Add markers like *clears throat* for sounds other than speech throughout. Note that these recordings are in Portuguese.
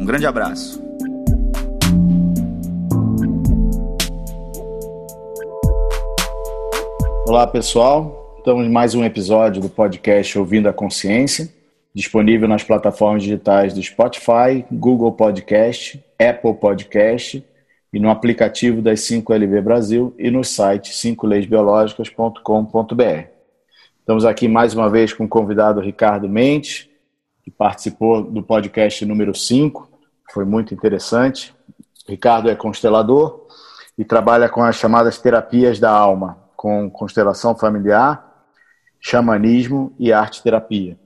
Um grande abraço. Olá, pessoal. Estamos em mais um episódio do podcast Ouvindo a Consciência, disponível nas plataformas digitais do Spotify, Google Podcast, Apple Podcast e no aplicativo das 5LB Brasil e no site 5leisbiológicas.com.br. Estamos aqui mais uma vez com o convidado Ricardo Mendes, que participou do podcast número 5, foi muito interessante. Ricardo é constelador e trabalha com as chamadas terapias da alma, com constelação familiar, xamanismo e arte terapia.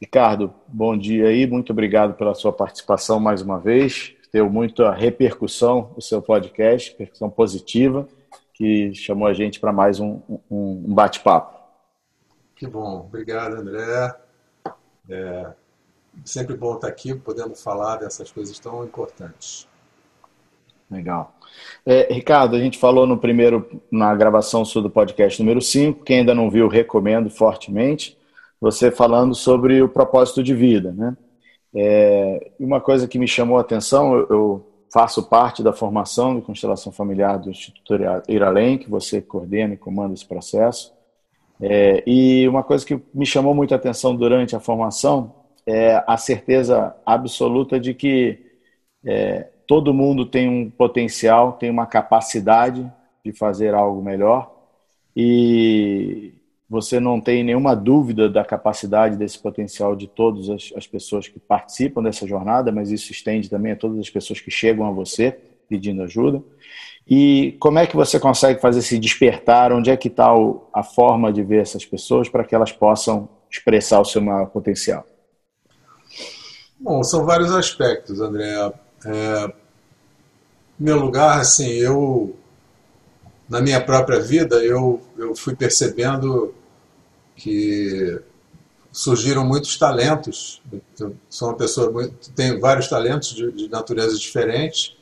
Ricardo, bom dia aí, muito obrigado pela sua participação mais uma vez. Deu muita repercussão o seu podcast, repercussão positiva, que chamou a gente para mais um, um bate-papo. Que bom, obrigado André. É sempre bom estar aqui, podendo falar dessas coisas tão importantes. Legal. É, Ricardo, a gente falou no primeiro, na gravação sua do podcast número 5, quem ainda não viu, recomendo fortemente, você falando sobre o propósito de vida, né? É, uma coisa que me chamou a atenção, eu, eu faço parte da formação de constelação familiar do Instituto Iralém, que você coordena e comanda esse processo. É, e uma coisa que me chamou muita atenção durante a formação é a certeza absoluta de que é, todo mundo tem um potencial, tem uma capacidade de fazer algo melhor e você não tem nenhuma dúvida da capacidade desse potencial de todas as, as pessoas que participam dessa jornada, mas isso estende também a todas as pessoas que chegam a você pedindo ajuda. E como é que você consegue fazer esse despertar? Onde é que está a forma de ver essas pessoas para que elas possam expressar o seu maior potencial? Bom, são vários aspectos, André. É, em meu lugar, assim, eu na minha própria vida eu, eu fui percebendo que surgiram muitos talentos. Eu sou uma pessoa muito, tenho vários talentos de, de natureza diferente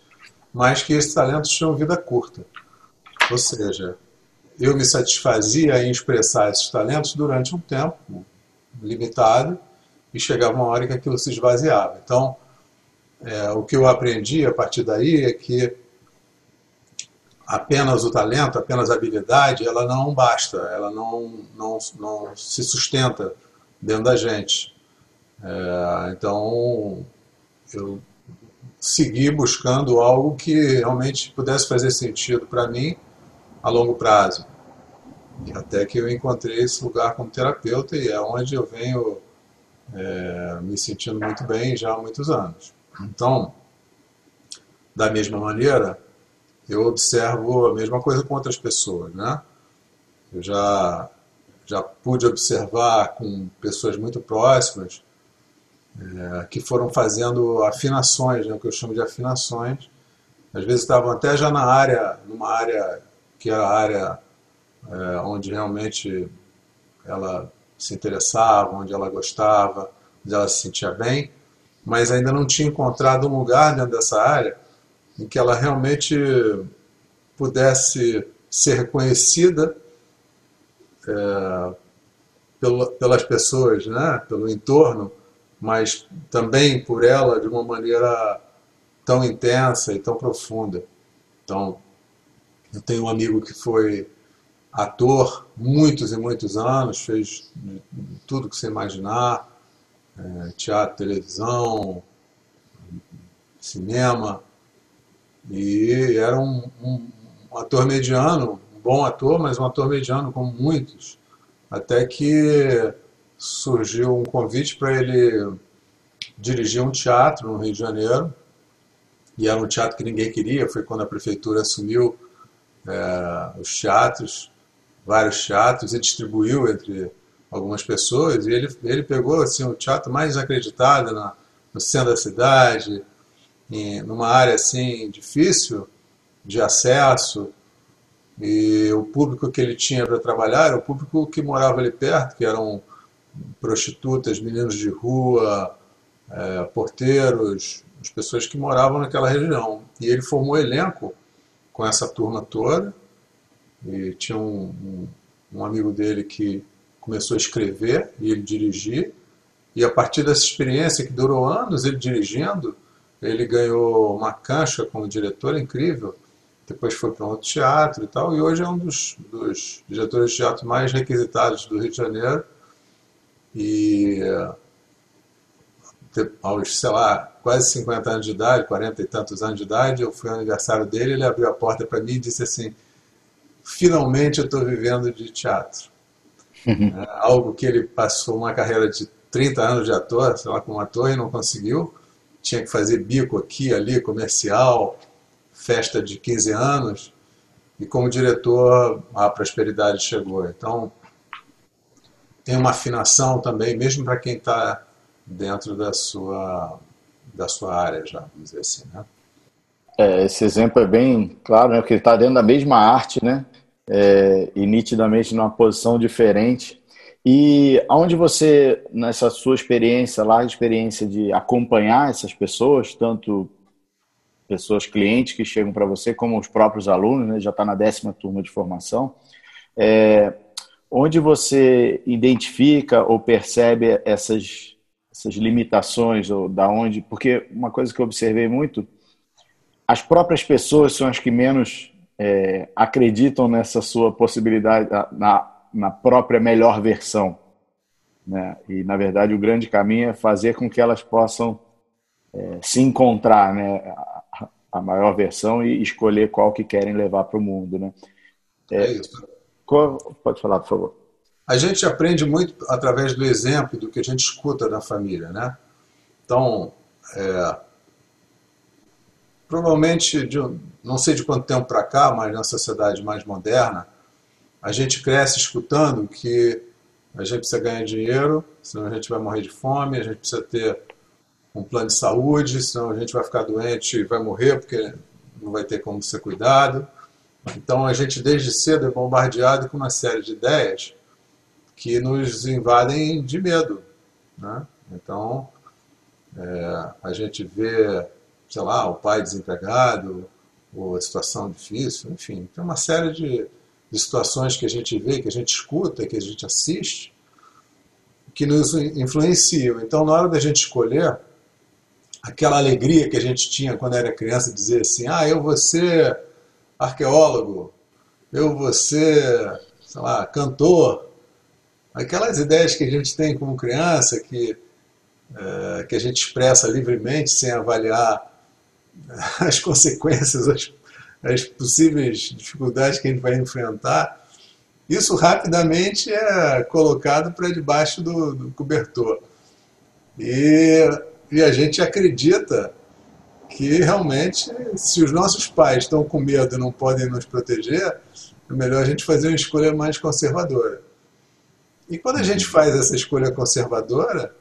mas que esses talentos tinham vida curta. Ou seja, eu me satisfazia em expressar esses talentos durante um tempo limitado e chegava uma hora que aquilo se esvaziava. Então, é, o que eu aprendi a partir daí é que apenas o talento, apenas a habilidade, ela não basta, ela não, não, não se sustenta dentro da gente. É, então, eu seguir buscando algo que realmente pudesse fazer sentido para mim a longo prazo. E até que eu encontrei esse lugar como terapeuta e é onde eu venho é, me sentindo muito bem já há muitos anos. Então, da mesma maneira, eu observo a mesma coisa com outras pessoas, né? Eu já já pude observar com pessoas muito próximas é, que foram fazendo afinações, né, o que eu chamo de afinações. Às vezes estavam até já na área, numa área que era a área é, onde realmente ela se interessava, onde ela gostava, onde ela se sentia bem, mas ainda não tinha encontrado um lugar dentro dessa área em que ela realmente pudesse ser reconhecida é, pelas pessoas, né, pelo entorno, mas também por ela de uma maneira tão intensa e tão profunda. Então, eu tenho um amigo que foi ator muitos e muitos anos, fez tudo que você imaginar, é, teatro, televisão, cinema, e era um, um, um ator mediano, um bom ator, mas um ator mediano como muitos, até que surgiu um convite para ele dirigir um teatro no Rio de Janeiro, e era um teatro que ninguém queria, foi quando a prefeitura assumiu é, os teatros, vários teatros, e distribuiu entre algumas pessoas, e ele, ele pegou assim, o teatro mais desacreditado na, no centro da cidade, em, numa área assim difícil de acesso, e o público que ele tinha para trabalhar era o público que morava ali perto, que eram prostitutas, meninos de rua, é, porteiros, as pessoas que moravam naquela região. E ele formou elenco com essa turma toda, e tinha um, um, um amigo dele que começou a escrever e ele dirigir, e a partir dessa experiência que durou anos ele dirigindo, ele ganhou uma cancha como diretor incrível, depois foi para um outro teatro e tal, e hoje é um dos, dos diretores de teatro mais requisitados do Rio de Janeiro. E aos, sei lá, quase 50 anos de idade, 40 e tantos anos de idade, eu fui ao aniversário dele, ele abriu a porta para mim e disse assim: finalmente eu estou vivendo de teatro. é, algo que ele passou uma carreira de 30 anos de ator, sei lá, como ator, e não conseguiu. Tinha que fazer bico aqui, ali, comercial, festa de 15 anos, e como diretor a prosperidade chegou. Então, tem uma afinação também, mesmo para quem está dentro da sua, da sua área já, vamos dizer assim, né? É, esse exemplo é bem claro, né? Porque ele está dentro da mesma arte, né? É, e nitidamente numa posição diferente. E aonde você, nessa sua experiência, larga experiência de acompanhar essas pessoas, tanto pessoas clientes que chegam para você, como os próprios alunos, né, já está na décima turma de formação, é, onde você identifica ou percebe essas, essas limitações, ou da onde, porque uma coisa que eu observei muito, as próprias pessoas são as que menos é, acreditam nessa sua possibilidade, na, na própria melhor versão. Né? E, na verdade, o grande caminho é fazer com que elas possam é, se encontrar, né? a maior versão e escolher qual que querem levar para o mundo, né? É, é isso. Qual, pode falar, por favor. A gente aprende muito através do exemplo do que a gente escuta da família, né? Então, é, provavelmente, de, não sei de quanto tempo para cá, mas na sociedade mais moderna, a gente cresce escutando que a gente precisa ganhar dinheiro, senão a gente vai morrer de fome, a gente precisa ter um plano de saúde, senão a gente vai ficar doente e vai morrer porque não vai ter como ser cuidado. Então a gente desde cedo é bombardeado com uma série de ideias que nos invadem de medo. Né? Então é, a gente vê, sei lá, o pai desempregado, ou a situação difícil, enfim, tem uma série de, de situações que a gente vê, que a gente escuta, que a gente assiste, que nos influenciam. Então, na hora da gente escolher, aquela alegria que a gente tinha quando era criança, dizer assim, ah, eu vou ser arqueólogo, eu vou ser, sei lá, cantor. Aquelas ideias que a gente tem como criança, que, é, que a gente expressa livremente, sem avaliar as consequências, as, as possíveis dificuldades que a gente vai enfrentar, isso rapidamente é colocado para debaixo do, do cobertor. E e a gente acredita que realmente, se os nossos pais estão com medo e não podem nos proteger, é melhor a gente fazer uma escolha mais conservadora. E quando a gente faz essa escolha conservadora,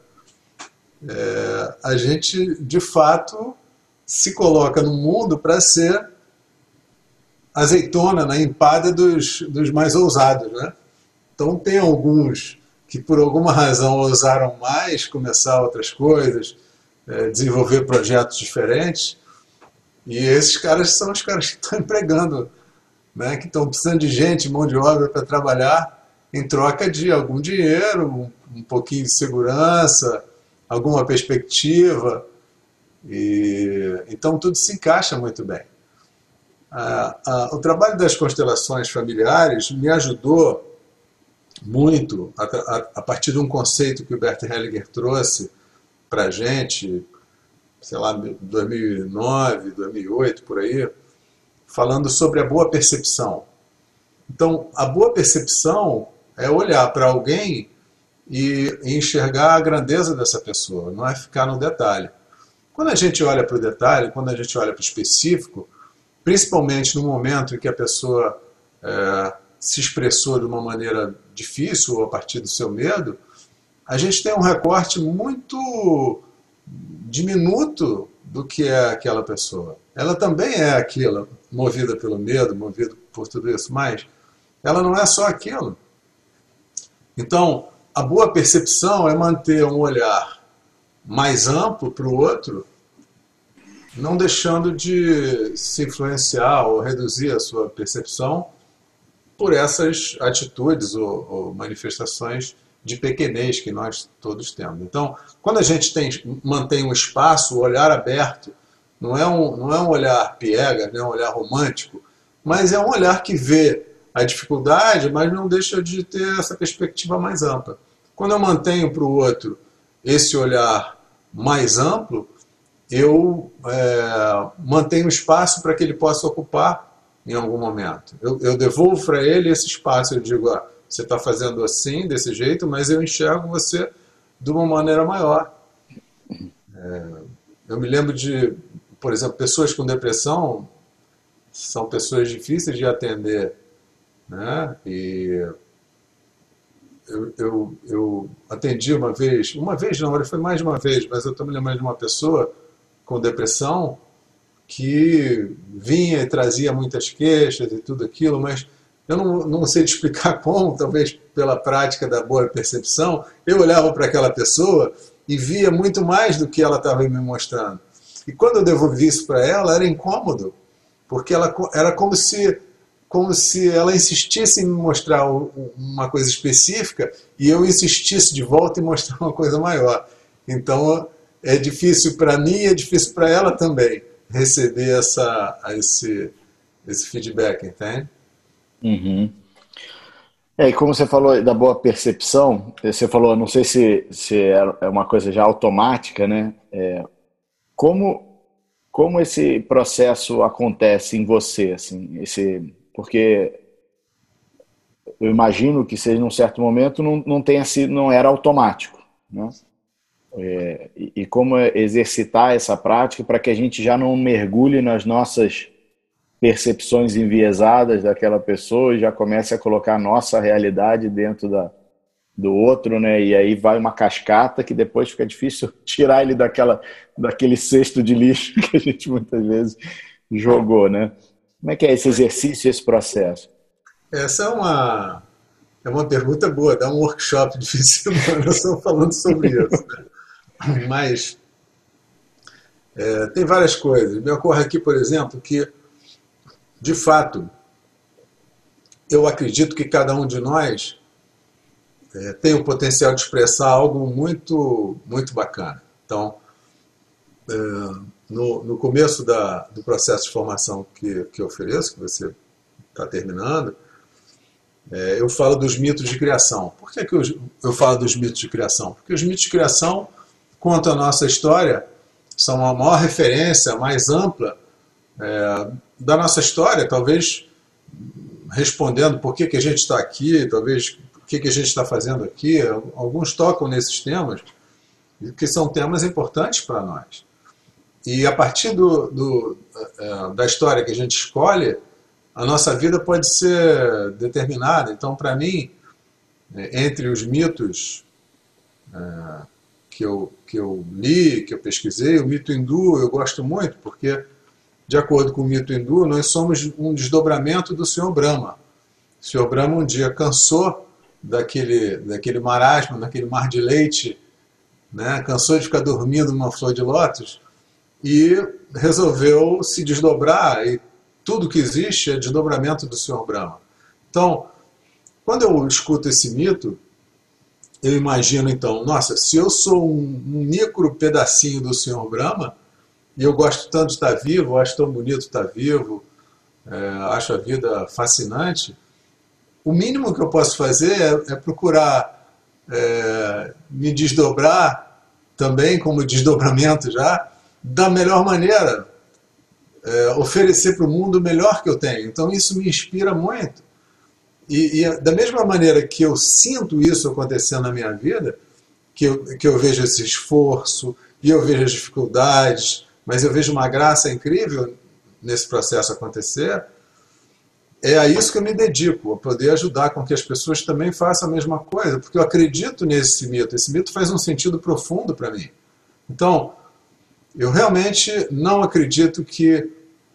é, a gente de fato se coloca no mundo para ser azeitona na empada dos, dos mais ousados. Né? Então, tem alguns que por alguma razão ousaram mais começar outras coisas, é, desenvolver projetos diferentes. E esses caras são os caras que *laughs* estão empregando, né, que estão precisando de gente, mão de obra para trabalhar em troca de algum dinheiro, um, um pouquinho de segurança, alguma perspectiva. E, então tudo se encaixa muito bem. o trabalho das constelações familiares me ajudou muito a, a, a partir de um conceito que o Bert Hellinger trouxe para a gente, sei lá, 2009, 2008, por aí, falando sobre a boa percepção. Então, a boa percepção é olhar para alguém e enxergar a grandeza dessa pessoa, não é ficar no detalhe. Quando a gente olha para o detalhe, quando a gente olha para o específico, principalmente no momento em que a pessoa é, se expressou de uma maneira difícil ou a partir do seu medo, a gente tem um recorte muito diminuto do que é aquela pessoa. Ela também é aquilo, movida pelo medo, movida por tudo isso, mas ela não é só aquilo. Então, a boa percepção é manter um olhar mais amplo para o outro, não deixando de se influenciar ou reduzir a sua percepção por essas atitudes ou, ou manifestações de pequenez que nós todos temos. Então, quando a gente tem, mantém um espaço, o um olhar aberto, não é, um, não é um olhar piega, não é um olhar romântico, mas é um olhar que vê a dificuldade, mas não deixa de ter essa perspectiva mais ampla. Quando eu mantenho para o outro esse olhar mais amplo, eu é, mantenho espaço para que ele possa ocupar em algum momento. Eu, eu devolvo para ele esse espaço, eu digo, ah, você está fazendo assim, desse jeito, mas eu enxergo você de uma maneira maior. É, eu me lembro de, por exemplo, pessoas com depressão são pessoas difíceis de atender, né? E eu, eu, eu atendi uma vez, uma vez não, foi mais de uma vez, mas eu estou me lembrando de uma pessoa com depressão que vinha e trazia muitas queixas e tudo aquilo, mas eu não, não sei te explicar *laughs* como, talvez pela prática da boa percepção, eu olhava para aquela pessoa e via muito mais do que ela estava me mostrando. E quando eu devolvi isso para ela, era incômodo, porque ela era como se como se ela insistisse em me mostrar uma coisa específica e eu insistisse de volta em mostrar *laughs* uma coisa maior. Então é difícil para mim e é difícil para ela também receber essa, esse, esse feedback, entende? Uhum. É, e como você falou da boa percepção, você falou, não sei se, se é uma coisa já automática, né? É, como, como esse processo acontece em você, assim, esse porque eu imagino que seja num certo momento não, não tenha sido, não era automático, né? É, e, e, como exercitar essa prática para que a gente já não mergulhe nas nossas percepções enviesadas daquela pessoa e já comece a colocar a nossa realidade dentro da, do outro, né? E aí vai uma cascata que depois fica difícil *laughs* tirar ele daquela, daquele cesto de lixo *laughs* que a gente muitas vezes jogou, né? Como é que é esse exercício, esse processo? Essa é uma, é uma pergunta boa. Dá um workshop de *laughs* fim de semana só falando sobre isso. Né? Mas é, tem várias coisas. Me ocorre aqui, por exemplo, que, de fato, eu acredito que cada um de nós é, tem o potencial de expressar algo muito, muito bacana. Então, é, no, no começo da, do processo de formação que, que eu ofereço, que você está terminando, é, eu falo dos mitos de criação. Por que, que eu, eu falo dos mitos de criação? Porque os mitos de criação contam a nossa história, são a maior referência, a mais ampla é, da nossa história, talvez respondendo por que, que a gente está aqui, talvez o que, que a gente está fazendo aqui. Alguns tocam nesses temas, que são temas importantes para nós. E a partir do, do, é, da história que a gente escolhe, a nossa vida pode ser determinada. Então, para mim, é, entre os mitos que, eu, que eu li, que eu pesquisei, o mito hindu eu gosto muito, porque, de acordo com o mito hindu, nós somos um desdobramento do Senhor Brahma. O Senhor Brahma um dia cansou daquele, daquele marasmo, daquele mar de leite, né? cansou de ficar dormindo numa flor de lótus e resolveu se desdobrar, e tudo que existe é desdobramento do Senhor Brahma. Então, quando eu escuto esse mito, eu imagino então, nossa, se eu sou um, micro pedacinho do Senhor Brahma, e eu gosto tanto de estar vivo, acho tão bonito estar vivo, é, acho a vida fascinante, o mínimo que eu posso fazer é, é procurar é, me desdobrar também, como desdobramento já, da melhor maneira, é, oferecer para o mundo o melhor que eu tenho. Então isso me inspira muito. E, e, da mesma maneira que eu sinto isso acontecendo na minha vida, que eu, que eu vejo esse esforço, e eu vejo as dificuldades, mas eu vejo uma graça incrível nesse processo acontecer, é a isso que eu me dedico, a poder ajudar com que as pessoas também façam a mesma coisa, porque eu acredito nesse mito. Esse mito faz um sentido profundo para mim. Então, eu realmente não acredito que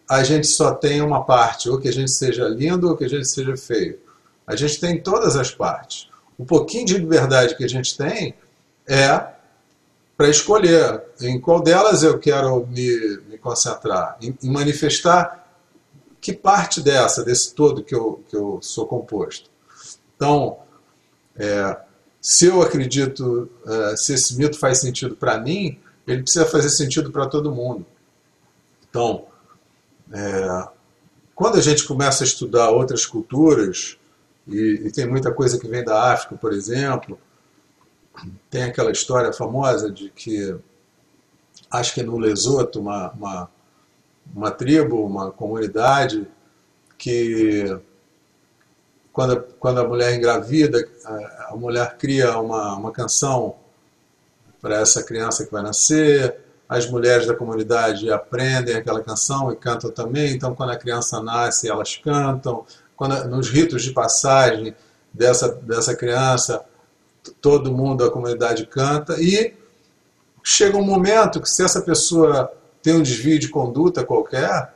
a gente só tenha uma parte, ou que a gente seja lindo ou que a gente seja feio. A gente tem todas as partes. O pouquinho de liberdade que a gente tem é para escolher em qual delas eu quero me, me concentrar, em, em, manifestar que parte dessa, desse todo que eu, que eu sou composto. Então, é, se eu acredito, é, se esse mito faz sentido para mim, ele precisa fazer sentido para todo mundo. Então, é, quando a gente começa a estudar outras culturas, e, e, tem muita coisa que vem da África, por exemplo, tem aquela história famosa de que, acho que no Lesoto, uma, uma, uma tribo, uma comunidade, que quando, quando a mulher engravida, a, mulher cria uma, uma canção para essa criança que vai nascer, as mulheres da comunidade aprendem aquela canção e cantam também, então quando a criança nasce elas cantam, quando, nos ritos de passagem dessa, dessa criança, todo mundo da comunidade canta, e chega um momento que se essa pessoa tem um desvio de conduta qualquer,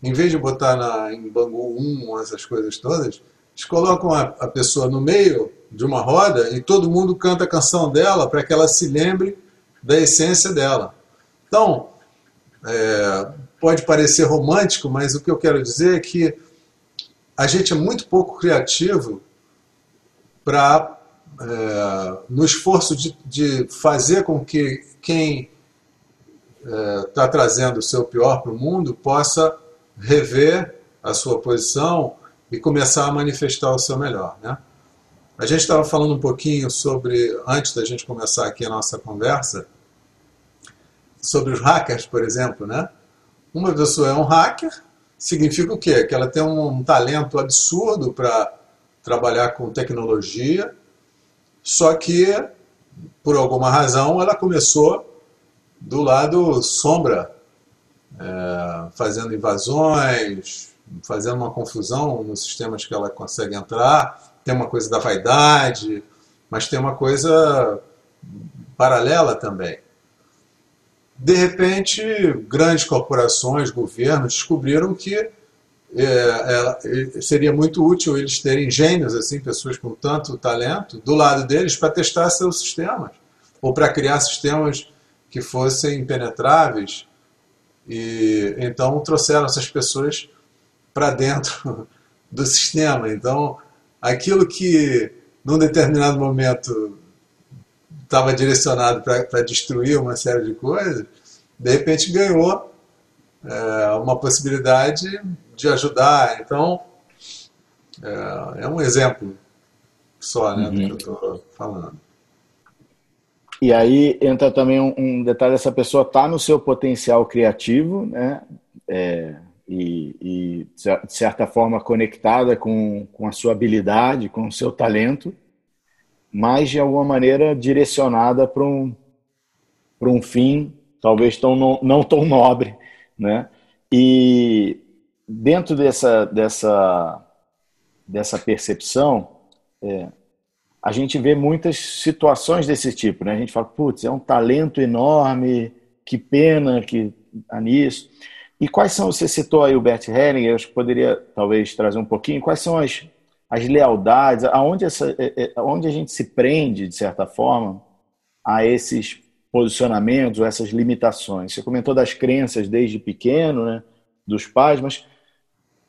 em vez de botar na, em Bangu 1, essas coisas todas, eles colocam a, a pessoa no meio de uma roda e todo mundo canta a canção dela para que ela se lembre da essência dela. Então, é, pode parecer romântico, mas o que eu quero dizer é que a gente é muito pouco criativo para é, no esforço de, de, fazer com que quem está é, trazendo o seu pior para o mundo possa rever a sua posição e começar a manifestar o seu melhor. Né? A gente estava falando um pouquinho sobre, antes da gente começar aqui a nossa conversa, sobre os hackers, por exemplo. Né? Uma pessoa é um hacker, significa o quê? Que ela tem um talento absurdo para trabalhar com tecnologia, só que, por alguma razão, ela começou do lado sombra, é, fazendo invasões, fazendo uma confusão nos sistemas que ela consegue entrar. Tem uma coisa da vaidade, mas tem uma coisa paralela também. De repente, grandes corporações, governos descobriram que é, é, seria muito útil eles terem gênios, assim, pessoas com tanto talento, do lado deles para testar seus sistemas, ou para criar sistemas que fossem impenetráveis. E então trouxeram essas pessoas para dentro *laughs* do sistema. Então, aquilo que num determinado momento estava direcionado para destruir uma série de coisas, de repente ganhou é, uma possibilidade de ajudar. Então, é, é um exemplo só né, uhum. do que eu estou falando. E aí entra também um, um detalhe: essa pessoa está no seu potencial criativo, né? É, e, e, de certa forma conectada com, com a sua habilidade, com o seu talento, mas de alguma maneira direcionada para um, para um fim talvez tão, não, não tão nobre. Né? E dentro dessa, dessa, dessa percepção, é, a gente vê muitas situações desse tipo. Né? A gente fala, putz, é um talento enorme, que pena que há nisso. E quais são, você citou aí o Bert Hellinger, acho que poderia talvez trazer um pouquinho, quais são as, as lealdades, aonde, essa, é, é, aonde a gente se prende, de certa forma, a esses posicionamentos essas limitações? Você comentou das crenças desde pequeno, né, dos pais, mas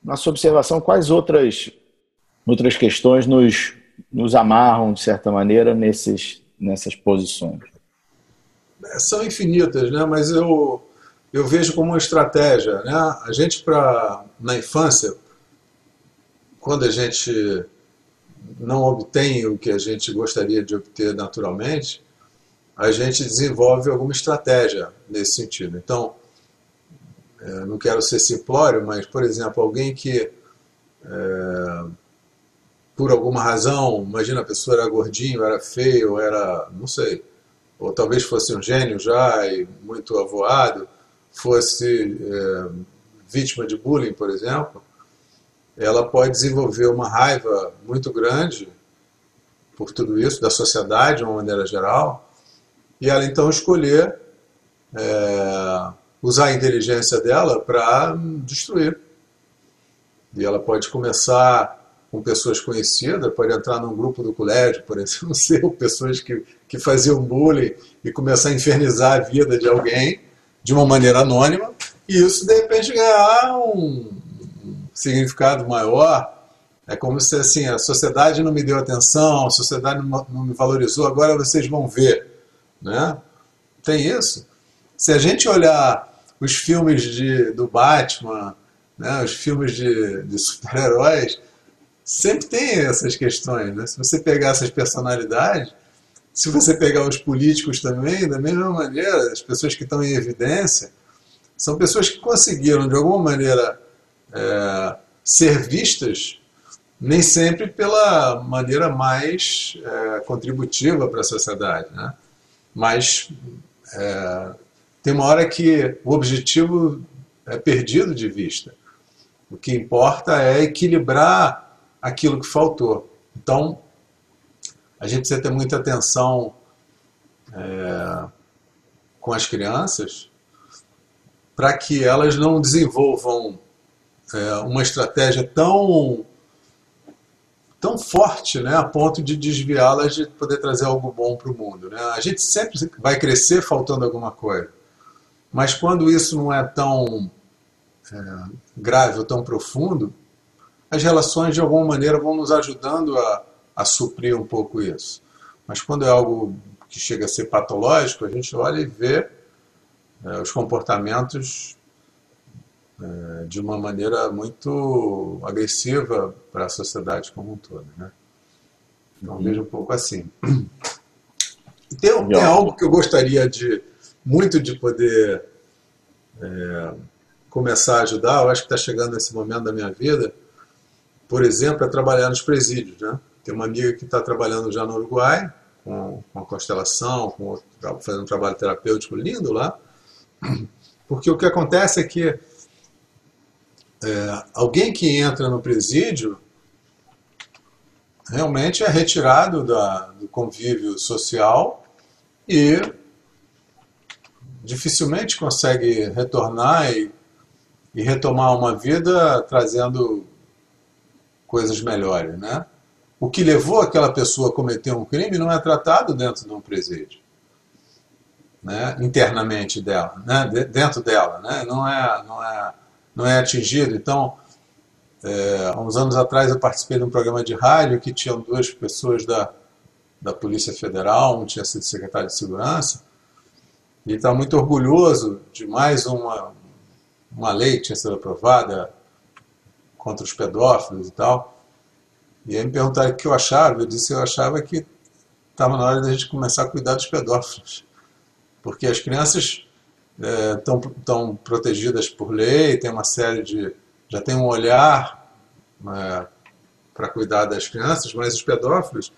na sua observação, quais outras, outras questões nos, nos amarram, de certa maneira, nesses, nessas posições? São infinitas, né? mas eu eu vejo como uma estratégia. Né? A gente, pra, na infância, quando a gente não obtém o que a gente gostaria de obter naturalmente, a gente desenvolve alguma estratégia nesse sentido. Então, é, não quero ser simplório, mas, por exemplo, alguém que, é, por alguma razão, imagina a pessoa era gordinho, era feio, era, não sei, ou talvez fosse um gênio já e muito avoado, fosse é, vítima de bullying, por exemplo, ela pode desenvolver uma raiva muito grande por tudo isso, da sociedade de uma maneira geral, e ela então escolher é, usar a inteligência dela para destruir. E ela pode começar com pessoas conhecidas, pode entrar num grupo do colégio, por exemplo, *laughs* pessoas que, que faziam bullying e começar a infernizar a vida de alguém de uma maneira anônima, e isso de repente ganhar um significado maior. É como se assim, a sociedade não me deu atenção, a sociedade não me valorizou, agora vocês vão ver. Né? Tem isso. Se a gente olhar os filmes de, do Batman, né, os filmes de, de super-heróis, sempre tem essas questões. Né? Se você pegar essas personalidades, se você pegar os políticos também, da mesma maneira, as pessoas que estão em evidência, são pessoas que conseguiram, de alguma maneira, é, ser vistas, nem sempre pela maneira mais é, contributiva para a sociedade. Né? Mas é, tem uma hora que o objetivo é perdido de vista. O que importa é equilibrar aquilo que faltou. Então, a gente precisa ter muita atenção é, com as crianças para que elas não desenvolvam é, uma estratégia tão tão forte, né, a ponto de desviá-las de poder trazer algo bom para o mundo. Né? A gente sempre vai crescer faltando alguma coisa, mas quando isso não é tão é, grave ou tão profundo, as relações de alguma maneira vão nos ajudando a, a suprir um pouco isso. Mas quando é algo que chega a ser patológico, a gente olha e vê é, os comportamentos é, de uma maneira muito agressiva para a sociedade como um todo. Né? Então uhum. vejo um pouco assim. Tem, tem algo que eu gostaria de muito de poder é, começar a ajudar, eu acho que está chegando nesse momento da minha vida, por exemplo, é trabalhar nos presídios. Né? Tem uma amiga que está trabalhando já no Uruguai, com, com a constelação, com, fazendo um trabalho terapêutico lindo lá, porque o que acontece é que é, alguém que entra no presídio realmente é retirado da, do convívio social e dificilmente consegue retornar e e retomar uma vida trazendo coisas melhores, né? O que levou aquela pessoa a cometer um crime não é tratado dentro de um presídio, né? Internamente dela, né? Dentro dela, né? Não é, não é, não é atingido. Então, é, há uns anos atrás eu participei de um programa de rádio que tinham duas pessoas da da Polícia Federal, um tinha sido secretário de Segurança, e estava muito orgulhoso de mais uma, uma lei que tinha sido aprovada contra os pedófilos e tal. E aí me perguntaram o que eu achava. Eu disse eu achava que estava na hora da gente começar a cuidar dos pedófilos. Porque as crianças estão é, protegidas por lei, tem uma série de. já tem um olhar é, para cuidar das crianças, mas os pedófilos,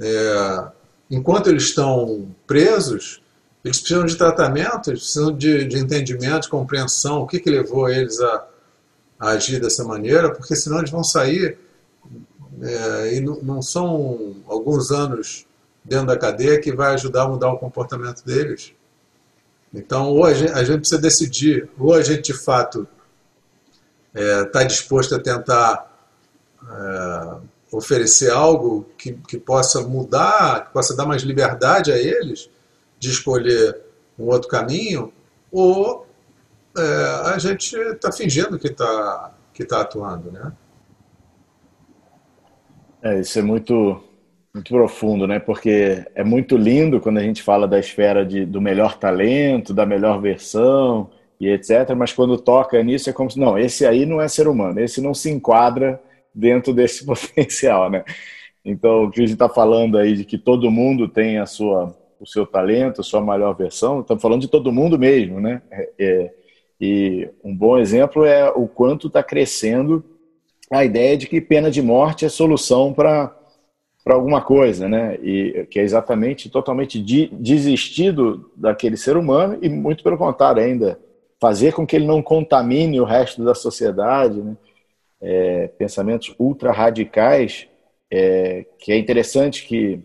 é, enquanto eles estão presos, eles precisam de tratamento, eles precisam de, de entendimento, de compreensão, o que, que levou eles a, a agir dessa maneira, porque senão eles vão sair é, e não, não, são alguns anos dentro da cadeia que vai ajudar a mudar o comportamento deles. Então, ou a gente, a gente precisa decidir, ou a gente de fato está é, tá disposto a tentar é, oferecer algo que, que possa mudar, que possa dar mais liberdade a eles, de escolher um outro caminho, ou é, a gente está fingindo que está que tá atuando, né? É, isso é muito, muito profundo, né? Porque é muito lindo quando a gente fala da esfera de, do melhor talento, da melhor versão e etc. Mas quando toca nisso é como se, não, esse aí não é ser humano, esse não se enquadra dentro desse *laughs* potencial, né? Então, o que a gente está falando aí de que todo mundo tem a sua o seu talento, a sua melhor versão. Estamos falando de todo mundo mesmo, né? É, é, e um bom exemplo é o quanto está crescendo a ideia de que pena de morte é solução para para alguma coisa, né? E que é exatamente totalmente de, desistido daquele ser humano e muito pelo contrário ainda fazer com que ele não contamine o resto da sociedade, né? É, pensamentos ultra radicais, é, que é interessante que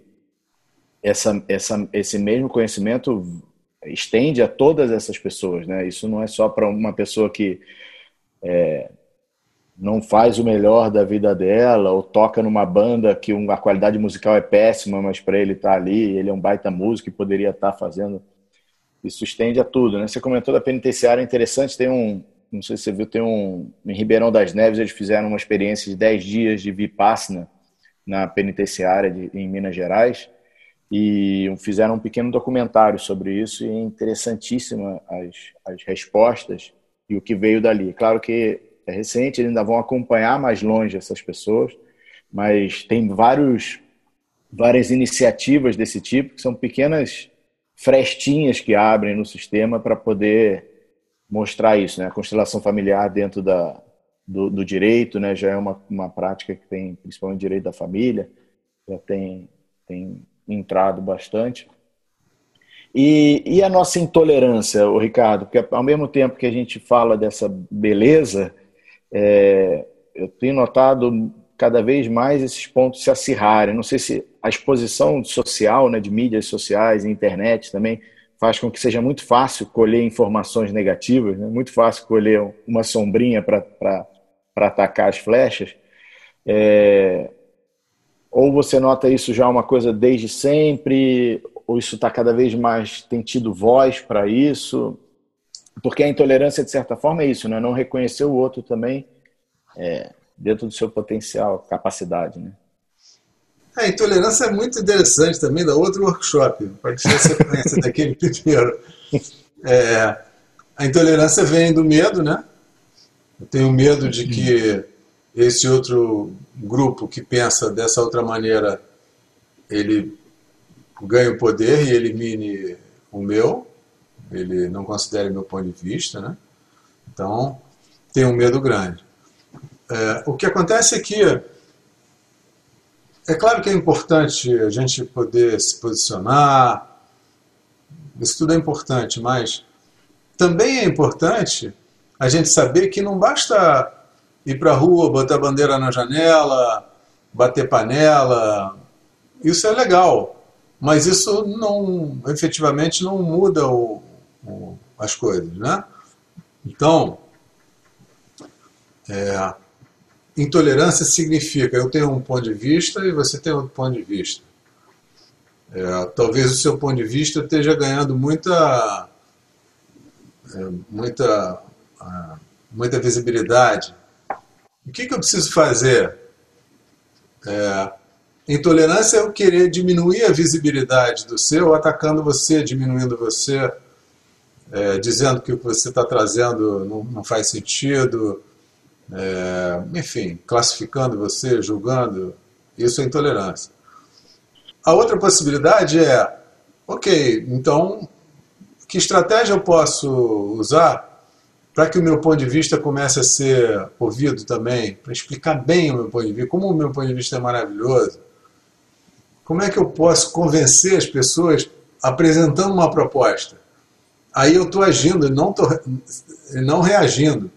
essa, essa, esse mesmo conhecimento estende a todas essas pessoas, né? Isso não é só para uma pessoa que é, não faz o melhor da vida dela ou toca numa banda que a qualidade musical é péssima, mas para ele estar tá ali, ele é um baita músico e poderia estar tá fazendo. Isso estende a tudo, né? Você comentou da penitenciária, interessante, tem um, não sei se você viu, tem um, em Ribeirão das Neves eles fizeram uma experiência de 10 dias de Vipassana na penitenciária de, em Minas Gerais e fizeram um pequeno documentário sobre isso e é interessantíssima as, as respostas e o que veio dali. Claro que é recente, eles ainda vão acompanhar mais longe essas pessoas, mas tem vários, várias iniciativas desse tipo que são pequenas frestinhas que abrem no sistema para poder mostrar isso. Né? A constelação familiar dentro da, do, do direito né? já é uma, uma prática que tem principalmente direito da família, já tem, tem entrado bastante. E, e a nossa intolerância, o Ricardo, porque ao mesmo tempo que a gente fala dessa beleza, é, eu tenho notado cada vez mais esses pontos se acirrarem. Não sei se a exposição social, né, de mídias sociais, internet também, faz com que seja muito fácil colher informações negativas, né? muito fácil colher uma sombrinha para atacar as flechas. É, ou você nota isso já uma coisa desde sempre, ou isso está cada vez mais, tem tido voz para isso? Porque a intolerância, de certa forma, é isso, né? não reconhecer o outro também é, dentro do seu potencial, capacidade. Né? A intolerância é muito interessante também, da outro workshop, que você conheça *laughs* daquele primeiro. É, a intolerância vem do medo, né? Eu tenho medo de que esse outro grupo que pensa dessa outra maneira, ele ganhe o poder e elimine o meu, ele não considere meu ponto de vista, né? Então, tem um medo grande. É, o que acontece é que é claro que é importante a gente poder se posicionar, isso tudo é importante, mas também é importante a gente saber que não basta ir para a rua, botar bandeira na janela, bater panela. Isso é legal, mas isso não, efetivamente não muda o, as coisas, né? Então, é, intolerância significa eu tenho um ponto de vista e você tem outro ponto de vista. É, talvez o seu ponto de vista esteja ganhando muita, é, muita, muita visibilidade o que, que eu preciso fazer? É, intolerância é eu querer diminuir a visibilidade do seu, atacando você, diminuindo você, é, dizendo que o que você está trazendo não, não, faz sentido, é, enfim, classificando você, julgando. Isso é intolerância. A outra possibilidade é, ok, então, que estratégia eu posso usar para que o meu ponto de vista comece a ser ouvido também, para explicar bem o meu ponto de vista, como o meu ponto de vista é maravilhoso, como é que eu posso convencer as pessoas apresentando uma proposta? Aí eu estou agindo, não, não reagindo.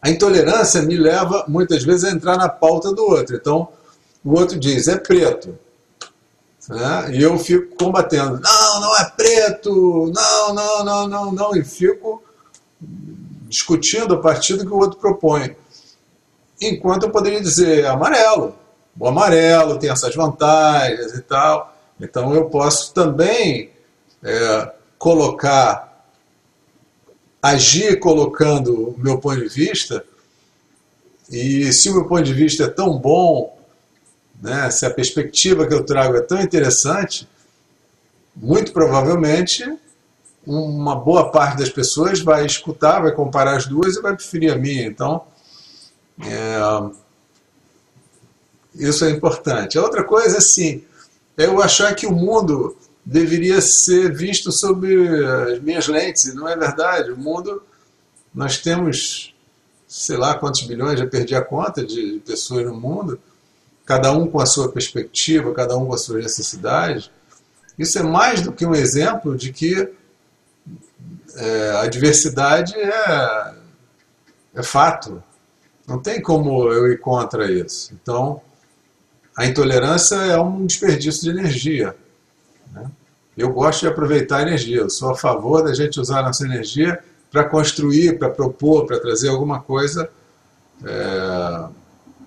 A intolerância me leva muitas vezes a entrar na pauta do outro. Então, o outro diz, é preto. Né? E eu fico combatendo, não, não é preto, não, não, não, não, não, e fico discutindo a partir do que o outro propõe. Enquanto eu poderia dizer amarelo. O amarelo tem essas vantagens e tal. Então eu posso também é, colocar, agir colocando o meu ponto de vista. E se o meu ponto de vista é tão bom, né, se a perspectiva que eu trago é tão interessante, muito provavelmente uma boa parte das pessoas vai escutar, vai comparar as duas e vai preferir a minha. Então, é, isso é importante. A outra coisa, assim, é eu achar que o mundo deveria ser visto sob as minhas lentes, não é verdade. O mundo, nós temos, sei lá quantos bilhões, já perdi a conta de pessoas no mundo, cada um com a sua perspectiva, cada um com as suas necessidades. Isso é mais do que um exemplo de que é, a diversidade é, é fato. Não tem como eu ir contra isso. Então, a intolerância é um desperdício de energia. Né? eu gosto de aproveitar a energia. Eu sou a favor da gente usar a nossa energia para construir, para propor, para trazer alguma coisa é,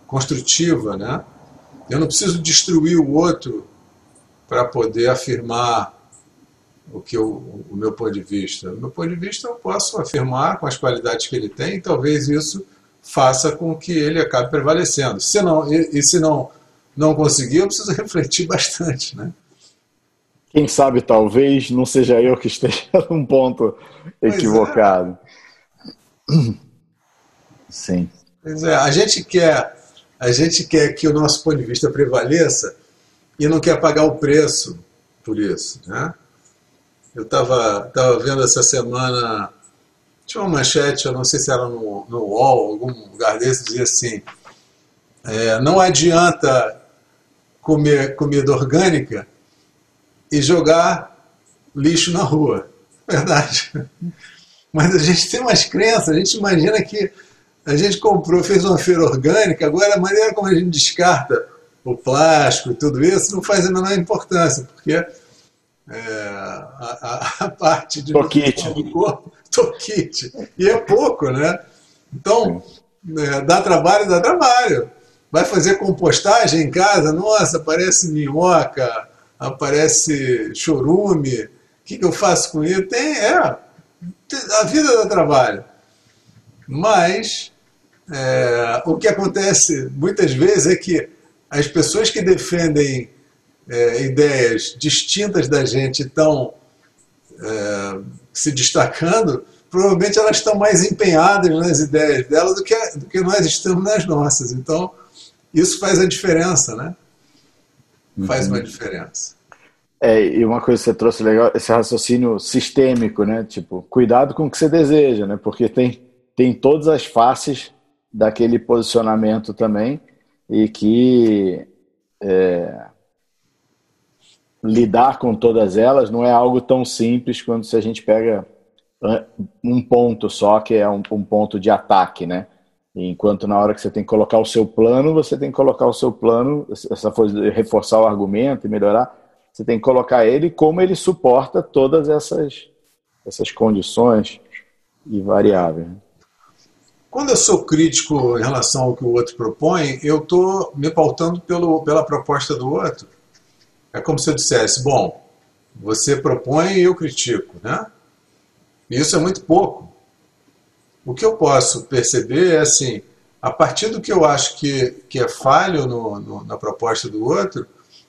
construtiva, né? Eu não preciso destruir o outro para poder afirmar o que eu, o meu ponto de vista. Do meu ponto de vista, eu posso afirmar com as qualidades que ele tem, e talvez isso faça com que ele acabe prevalecendo. Se não, e, e se não não conseguir, eu preciso *laughs* refletir bastante, né? Quem sabe talvez não seja eu que esteja *laughs* num ponto pois equivocado. É. *clears throat* Sim. Pois é, a gente quer a gente quer que o nosso ponto de vista prevaleça e não quer pagar o preço por isso, né? Eu estava tava vendo essa semana tinha uma manchete, eu não sei se era no, no UOL, algum lugar desse, dizia assim: é, não adianta comer comida orgânica e jogar lixo na rua. Verdade. Mas a gente tem umas crenças, a gente imagina que a gente comprou, fez uma feira orgânica, agora a maneira como a gente descarta o plástico e tudo isso não faz a menor importância, porque é, a, a, parte de toquite. do corpo, toquite, e é pouco, né? Então, é, dá trabalho, dá trabalho. Vai fazer compostagem em casa, nossa, aparece minhoca, aparece chorume. O que, eu faço com isso? Tem, é, a vida dá trabalho. Mas é, o que acontece muitas vezes é que as pessoas que defendem é, ideias distintas da gente estão é, se destacando, provavelmente elas estão mais empenhadas nas ideias delas do que, do que nós estamos nas nossas. Então, isso faz a diferença, né? Faz uma diferença. É, e uma coisa que você trouxe legal, esse raciocínio sistêmico, né? Tipo, cuidado com o que você deseja, né? Porque tem, tem todas as faces daquele posicionamento também e que é, lidar com todas elas não é algo tão simples quando se a gente pega um ponto só, que é um, um ponto de ataque, né? Enquanto na hora que você tem que colocar o seu plano, você tem que colocar o seu plano, essa foi reforçar o argumento e melhorar, você tem que colocar ele como ele suporta todas essas, essas condições e variáveis. Quando eu sou crítico em relação ao que o outro propõe, eu estou me pautando pelo, pela proposta do outro. É como se eu dissesse, bom, você propõe e eu critico, né? E isso é muito pouco. O que eu posso perceber é assim, a partir do que eu acho que, que é falho no, no, na proposta do outro,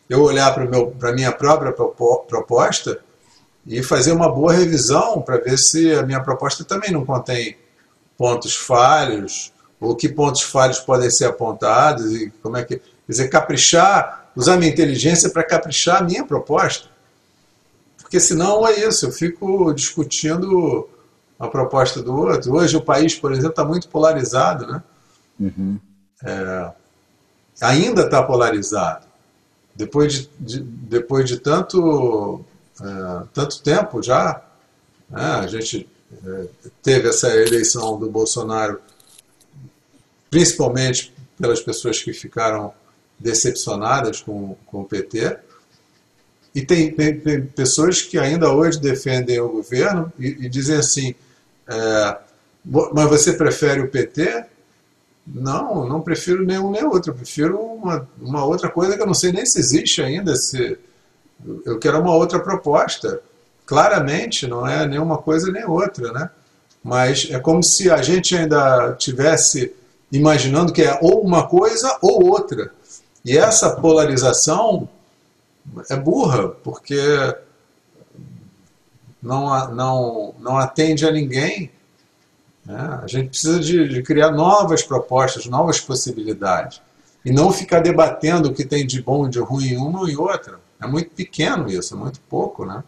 eu olhar para a minha própria proposta e fazer uma boa revisão para ver se a minha proposta também não contém pontos falhos, ou que pontos falhos podem ser apontados, e como é que. Quer dizer, caprichar, usar minha inteligência para caprichar a minha proposta. Porque senão é isso, eu fico discutindo a proposta do outro. Hoje o país, por exemplo, está muito polarizado, né? Uhum. É, ainda está polarizado. Depois de, de, depois de tanto, é, tanto tempo já, né, a gente é, teve essa eleição do Bolsonaro, principalmente pelas pessoas que ficaram decepcionadas com, com o PT, e tem, tem, tem, pessoas que ainda hoje defendem o governo e, e dizem assim: é, mas você prefere o PT? Não, não prefiro nenhum nem outro. Eu prefiro uma, uma outra coisa que eu não sei nem se existe ainda. Se, eu quero uma outra proposta. Claramente, não é nenhuma coisa nem outra, né? Mas é como se a gente ainda tivesse imaginando que é ou uma coisa ou outra. E essa polarização é burra, porque não, não, não atende a ninguém. Né? A gente precisa de, de, criar novas propostas, novas possibilidades. E não ficar debatendo o que tem de bom e de ruim em uma e outra. É muito pequeno isso, é muito pouco, né?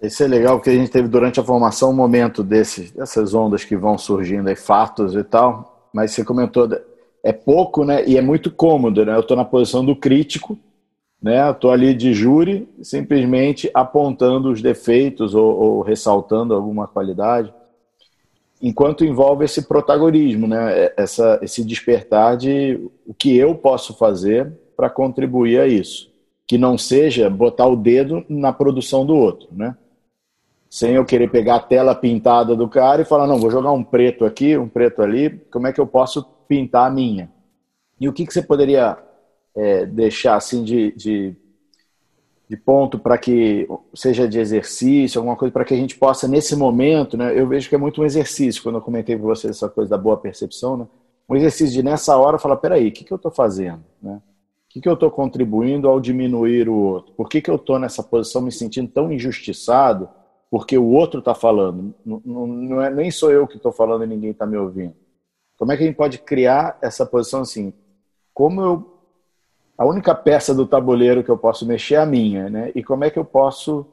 Isso é legal porque a gente teve durante a formação um momento desses, dessas ondas que vão surgindo aí, fatos e tal, mas você comentou, é pouco, né? E é muito cômodo, né? Eu estou na posição do crítico, né? Estou ali de júri, simplesmente apontando os defeitos ou, ou, ressaltando alguma qualidade, enquanto envolve esse protagonismo, né? É, essa, esse despertar de o que eu posso fazer para contribuir a isso. que não seja botar o dedo na produção do outro, né? Sem eu querer pegar a tela pintada do cara e falar, não, vou jogar um preto aqui, um preto ali, como é que eu posso pintar a minha? E o que, que você poderia é, deixar assim de, de, de ponto para que seja de exercício, alguma coisa para que a gente possa, nesse momento, né? Eu vejo que é muito um exercício, quando eu comentei com você essa coisa da boa percepção, né? Um exercício de nessa hora falar, peraí, o que, que eu estou fazendo? Né? O que, que eu estou contribuindo ao diminuir o outro? Por que, que eu estou nessa posição me sentindo tão injustiçado porque o outro está falando? Não, não, não, é, nem sou eu que estou falando e ninguém está me ouvindo. Como é que a gente pode criar essa posição assim? Como eu a única peça do tabuleiro que eu posso mexer é a minha, né? E como é que eu posso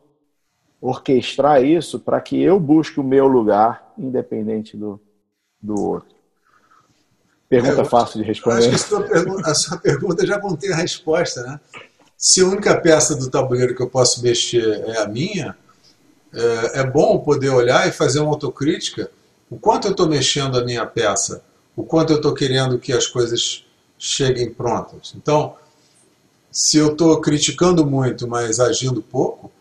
orquestrar isso para que eu busque o meu lugar, independente do, do outro? Pergunta é, fácil de responder. Acho que a sua, pergunta, a sua pergunta já contém a resposta, né? Se a única peça do tabuleiro que eu posso mexer é a minha, é, é bom poder olhar e fazer uma autocrítica. O quanto eu estou mexendo a minha peça? O quanto eu estou querendo que as coisas cheguem prontas? Então, se eu estou criticando muito, mas agindo pouco,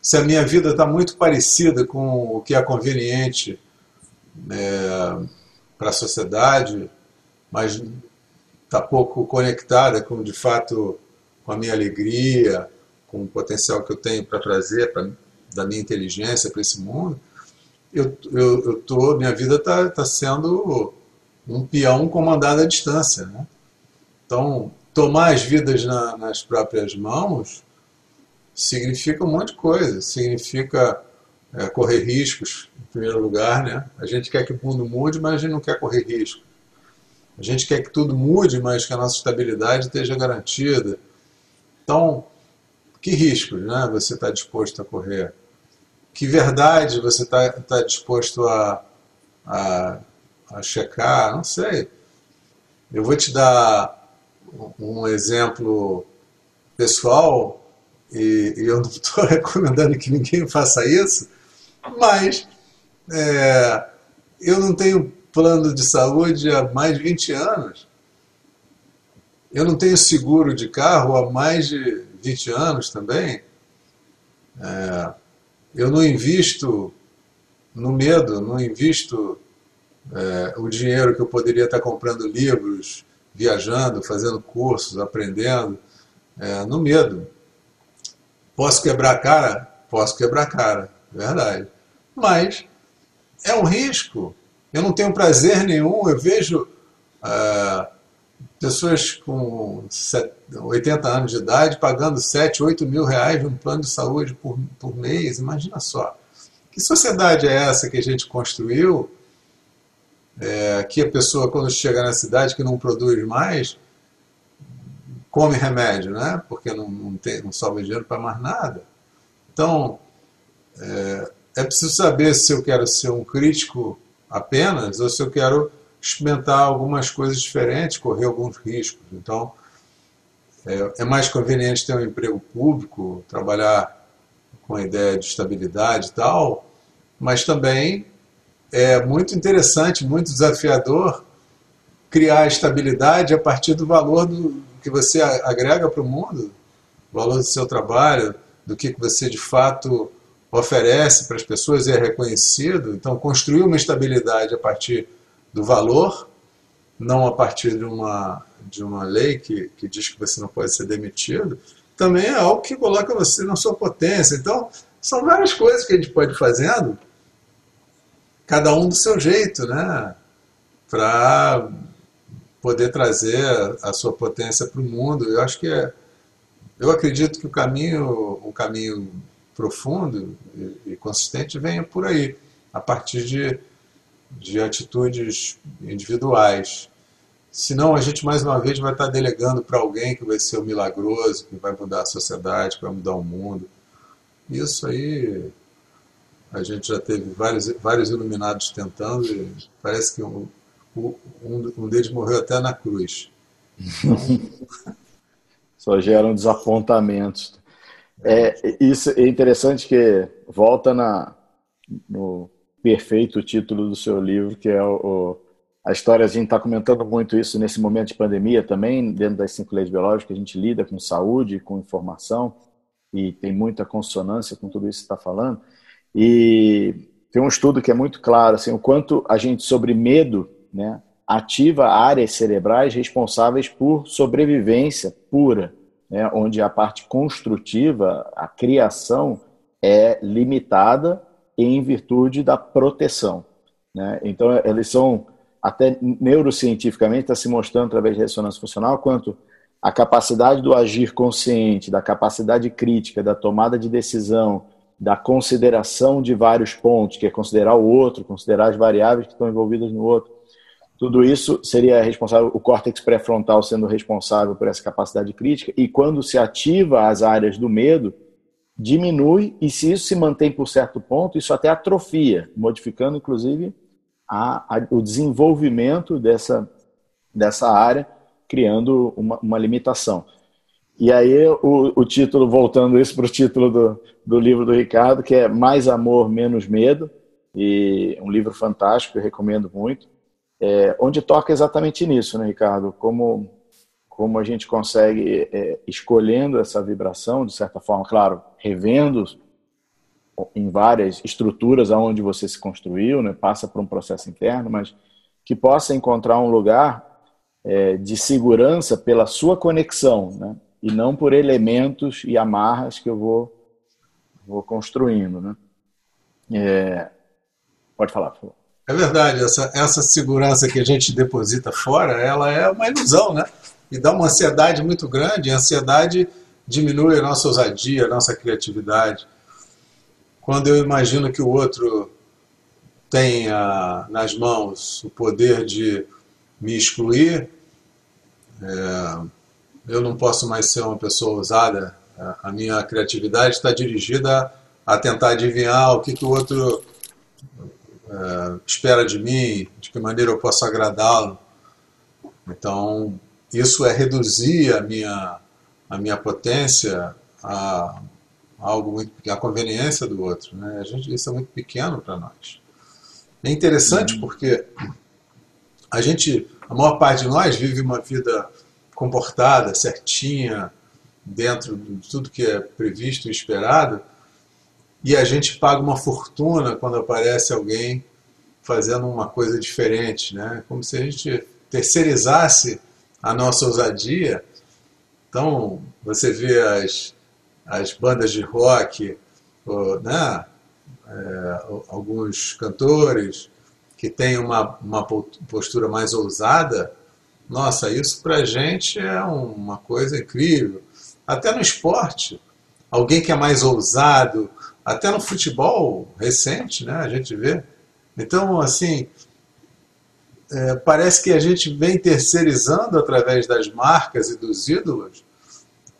se a minha vida está muito parecida com o que é conveniente é, para a sociedade, mas está pouco conectada com, de fato, com a minha alegria, com o potencial que eu tenho para trazer pra, da minha inteligência para esse mundo, eu, eu, eu tô, minha vida está tá sendo um peão comandado à distância. Né? Então, tomar as vidas na, nas próprias mãos significa um monte de coisa. Significa é, correr riscos, em primeiro lugar. Né? A gente quer que o mundo mude, mas a gente não quer correr risco. A gente quer que tudo mude, mas que a nossa estabilidade esteja garantida. Então, que riscos né, você está disposto a correr? Que verdade você está tá disposto a, a, a checar? Não sei. Eu vou te dar um exemplo pessoal, e, e eu não estou *laughs* recomendando que ninguém faça isso, mas é, eu não tenho plano de saúde há mais de 20 anos. Eu não tenho seguro de carro há mais de 20 anos também. É, eu não invisto no medo, não invisto é, o dinheiro que eu poderia estar comprando livros, viajando, fazendo cursos, aprendendo, é, no medo. Posso quebrar a cara? Posso quebrar a cara, verdade. Mas é um risco. Eu não tenho prazer nenhum. Eu vejo é, pessoas com 80 anos de idade pagando 7, 8 mil reais num plano de saúde por, por mês. Imagina só. Que sociedade é essa que a gente construiu é, que a pessoa, quando chega na cidade que não produz mais, come remédio, né? porque não, não, tem, não sobra dinheiro para mais nada. Então, é, é preciso saber se eu quero ser um crítico apenas ou se eu quero experimentar algumas coisas diferentes, correr alguns riscos. Então, é, é, mais conveniente ter um emprego público, trabalhar com a ideia de estabilidade e tal, mas também é muito interessante, muito desafiador criar estabilidade a partir do valor do, que você agrega para o mundo, o valor do seu trabalho, do que você de fato oferece para as pessoas e é reconhecido. Então, construir uma estabilidade a partir do valor, não a partir de uma, de uma lei que, que diz que você não pode ser demitido, também é algo que coloca você na sua potência. Então, são várias coisas que a gente pode ir fazendo cada um do seu jeito, né? Para poder trazer a sua potência para o mundo. Eu acho que é, eu acredito que o caminho, o caminho profundo e, consistente venha por aí, a partir de, de atitudes individuais. Senão a gente mais uma vez vai estar delegando para alguém que vai ser o milagroso, que vai mudar a sociedade, que vai mudar o mundo. Isso aí a gente já teve vários, vários iluminados tentando e parece que um, um, um deles morreu até na cruz. *laughs* Só geram desapontamentos. É, isso é interessante que volta na, no perfeito título do seu livro, que é o, a história, a gente está comentando muito isso nesse momento de pandemia também, dentro das cinco leis biológicas, a gente lida com saúde, com informação, e tem muita consonância com tudo isso que está falando. E tem um estudo que é muito claro, assim, o quanto a gente, sobre medo, né, ativa áreas cerebrais responsáveis por sobrevivência pura, né, onde a parte construtiva, a criação, é limitada em virtude da proteção. Né? Então, eles são, até neurocientificamente, está se mostrando através de ressonância funcional, quanto a capacidade do agir consciente, da capacidade crítica, da tomada de decisão, da consideração de vários pontos, que é considerar o outro, considerar as variáveis que estão envolvidas no outro. Tudo isso seria responsável, o córtex pré-frontal sendo responsável por essa capacidade crítica, e quando se ativa as áreas do medo, diminui, e se isso se mantém por certo ponto, isso até atrofia, modificando inclusive a, a, o desenvolvimento dessa, dessa área, criando uma, uma limitação. E aí o, o título, voltando isso para o título do, do livro do Ricardo, que é Mais Amor, Menos Medo, e um livro fantástico, eu recomendo muito, é, onde toca exatamente nisso, né, Ricardo? Como, como a gente consegue, é, escolhendo essa vibração, de certa forma, claro, revendo em várias estruturas aonde você se construiu, né, passa por um processo interno, mas que possa encontrar um lugar é, de segurança pela sua conexão, né? E não por elementos e amarras que eu vou, vou construindo. Né? É... Pode falar, por favor. É verdade, essa, essa segurança que a gente deposita fora, ela é uma ilusão, né? E dá uma ansiedade muito grande, a ansiedade diminui a nossa ousadia, a nossa criatividade. Quando eu imagino que o outro tenha nas mãos o poder de me excluir, é, eu não posso mais ser uma pessoa ousada. A minha criatividade está dirigida a tentar adivinhar o que, que o outro é, espera de mim, de que maneira eu posso agradá-lo. Então, isso é reduzir a minha, a minha potência a, algo muito a conveniência do outro. Né? A gente, isso é muito pequeno para nós. É interessante uhum. porque a gente, a maior parte de nós vive uma vida comportada, certinha, dentro de tudo que é previsto e esperado, e a gente paga uma fortuna quando aparece alguém fazendo uma coisa diferente, né? Como se a gente terceirizasse a nossa ousadia. Então, você vê as, as bandas de rock, né? É, alguns cantores que têm uma, uma postura mais ousada, nossa, isso para gente é uma coisa incrível. Até no esporte, alguém que é mais ousado, até no futebol recente, né, a gente vê. Então, assim, é, parece que a gente vem terceirizando através das marcas e dos ídolos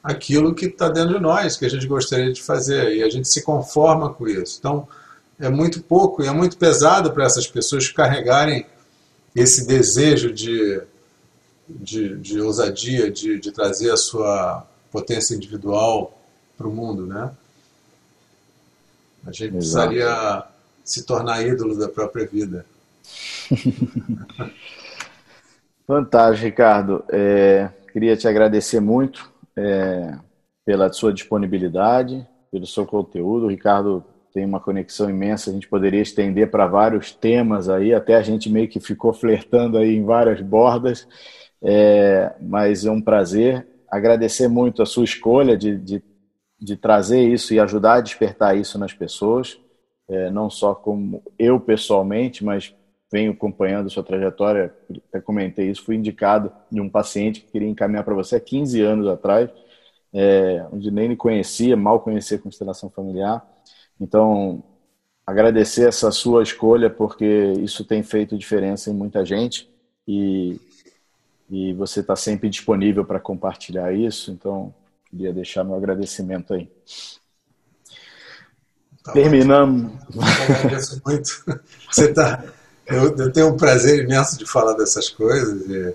aquilo que está dentro de nós, que a gente gostaria de fazer, e a gente se conforma com isso. Então, é muito pouco e é muito pesado para essas pessoas carregarem esse desejo de de, de ousadia, de, de trazer a sua potência individual para o mundo, né? A gente Exato. precisaria se tornar ídolo da própria vida. *laughs* Fantástico, Ricardo. É, queria te agradecer muito é, pela sua disponibilidade, pelo seu conteúdo. O Ricardo tem uma conexão imensa, a gente poderia estender para vários temas aí, até a gente meio que ficou flertando aí em várias bordas. É, mas é um prazer. Agradecer muito a sua escolha de, de, de trazer isso e ajudar a despertar isso nas pessoas, é, não só como eu pessoalmente, mas venho acompanhando a sua trajetória. Até comentei isso, fui indicado de um paciente que queria encaminhar para você há 15 anos atrás, é, onde nem me conhecia, mal conhecia a constelação familiar. Então, agradecer essa sua escolha, porque isso tem feito diferença em muita gente. E e você está sempre disponível para compartilhar isso, então queria deixar meu agradecimento aí. Tá Terminamos. Eu agradeço muito. Você tá, eu, eu, tenho um prazer imenso de falar dessas coisas e,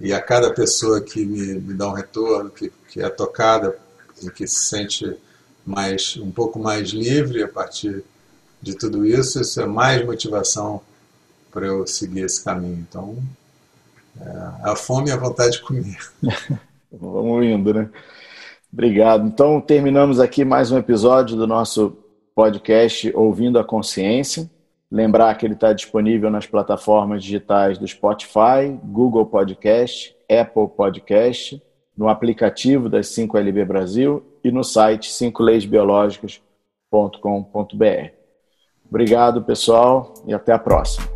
e a cada pessoa que me, me dá um retorno, que, que é tocada e que se sente mais um pouco mais livre a partir de tudo isso, isso é mais motivação para eu seguir esse caminho. Então, a fome e a vontade de comer. *laughs* Vamos indo, né? Obrigado. Então, terminamos aqui mais um episódio do nosso podcast Ouvindo a Consciência. Lembrar que ele está disponível nas plataformas digitais do Spotify, Google Podcast, Apple Podcast, no aplicativo das 5LB Brasil e no site 5leisbiológicas.com.br. Obrigado, pessoal, e até a próxima.